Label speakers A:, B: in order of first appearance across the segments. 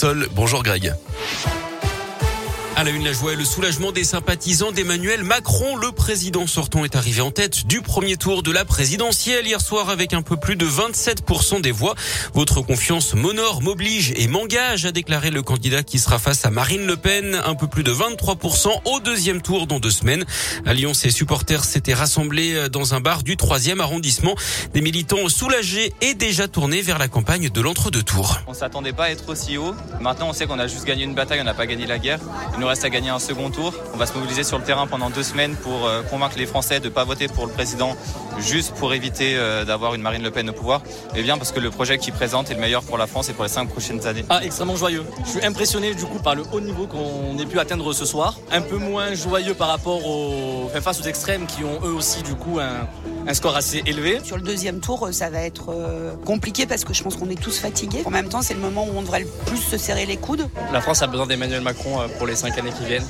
A: Sol, bonjour Greg. À la une, la joie et le soulagement des sympathisants d'Emmanuel Macron. Le président sortant est arrivé en tête du premier tour de la présidentielle hier soir avec un peu plus de 27% des voix. Votre confiance m'honore, m'oblige et m'engage, a déclaré le candidat qui sera face à Marine Le Pen. Un peu plus de 23% au deuxième tour dans deux semaines. À Lyon, ses supporters s'étaient rassemblés dans un bar du troisième arrondissement. Des militants soulagés et déjà tournés vers la campagne de l'entre-deux tours.
B: On s'attendait pas à être aussi haut. Maintenant, on sait qu'on a juste gagné une bataille, on n'a pas gagné la guerre reste à gagner un second tour. On va se mobiliser sur le terrain pendant deux semaines pour euh, convaincre les Français de ne pas voter pour le président juste pour éviter euh, d'avoir une Marine Le Pen au pouvoir, mais bien parce que le projet qu'il présente est le meilleur pour la France et pour les cinq prochaines années.
C: Ah, extrêmement joyeux. Je suis impressionné du coup par le haut niveau qu'on ait pu atteindre ce soir. Un peu moins joyeux par rapport aux, face aux extrêmes qui ont eux aussi du coup un, un score assez élevé.
D: Sur le deuxième tour, ça va être euh, compliqué parce que je pense qu'on est tous fatigués. En même temps, c'est le moment où on devrait le plus se serrer les coudes.
C: La France a besoin d'Emmanuel Macron pour les cinq années qui viennent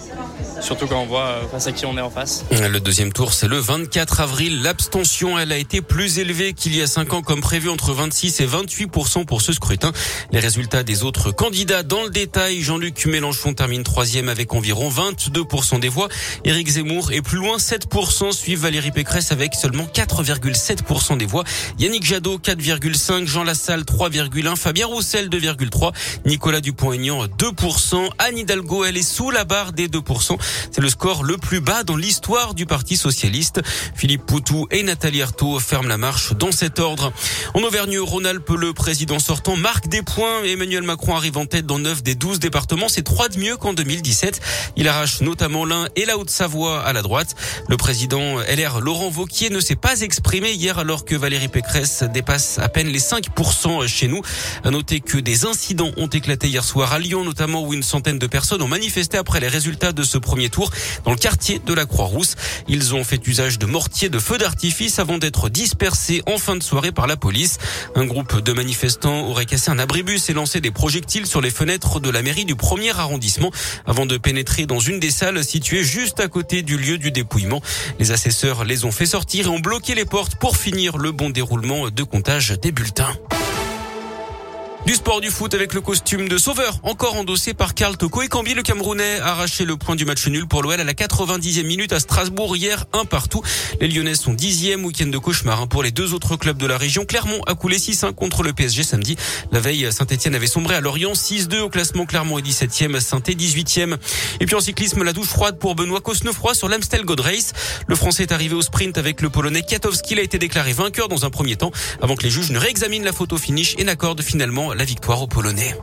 C: surtout quand on voit euh, face à qui on est en face.
A: Le deuxième tour, c'est le 24 avril. L'abstention, elle a été plus élevée qu'il y a cinq ans, comme prévu, entre 26 et 28 pour ce scrutin. Les résultats des autres candidats dans le détail. Jean-Luc Mélenchon termine troisième avec environ 22% des voix. Éric Zemmour est plus loin, 7% suivent Valérie Pécresse avec seulement 4,7% des voix. Yannick Jadot, 4,5. Jean Lassalle, 3,1. Fabien Roussel, 2,3. Nicolas Dupont-Aignan, 2% Anne Hidalgo, elle est sous la barre des 2% c'est le score le plus bas dans l'histoire du Parti socialiste. Philippe Poutou et Nathalie Arthaud ferment la marche dans cet ordre. En Auvergne-Rhône-Alpes, le président sortant marque des points. Emmanuel Macron arrive en tête dans 9 des 12 départements. C'est 3 de mieux qu'en 2017. Il arrache notamment l'Ain et la Haute-Savoie à la droite. Le président LR Laurent Vauquier ne s'est pas exprimé hier alors que Valérie Pécresse dépasse à peine les 5% chez nous. À noter que des incidents ont éclaté hier soir à Lyon, notamment où une centaine de personnes ont manifesté après les résultats de ce premier tour dans le quartier de la Croix-Rousse. Ils ont fait usage de mortiers de feux d'artifice avant d'être dispersés en fin de soirée par la police. Un groupe de manifestants aurait cassé un abribus et lancé des projectiles sur les fenêtres de la mairie du premier arrondissement avant de pénétrer dans une des salles situées juste à côté du lieu du dépouillement. Les assesseurs les ont fait sortir et ont bloqué les portes pour finir le bon déroulement de comptage des bulletins. Du sport du foot avec le costume de sauveur, encore endossé par Karl Toko et Cambi, le Camerounais, a arraché le point du match nul pour l'OL à la 90e minute à Strasbourg hier, un partout. Les Lyonnais sont dixième week-end de cauchemar hein, pour les deux autres clubs de la région. Clermont a coulé 6-1 contre le PSG samedi. La veille, Saint-Etienne avait sombré à Lorient 6-2 au classement. Clermont est 17e, saint 18e. Et puis en cyclisme, la douche froide pour Benoît Cosnefroy sur l'Amstel Gold Race. Le Français est arrivé au sprint avec le Polonais Kiatowski. Il a été déclaré vainqueur dans un premier temps avant que les juges ne réexaminent la photo finish et n'accordent finalement la victoire aux Polonais.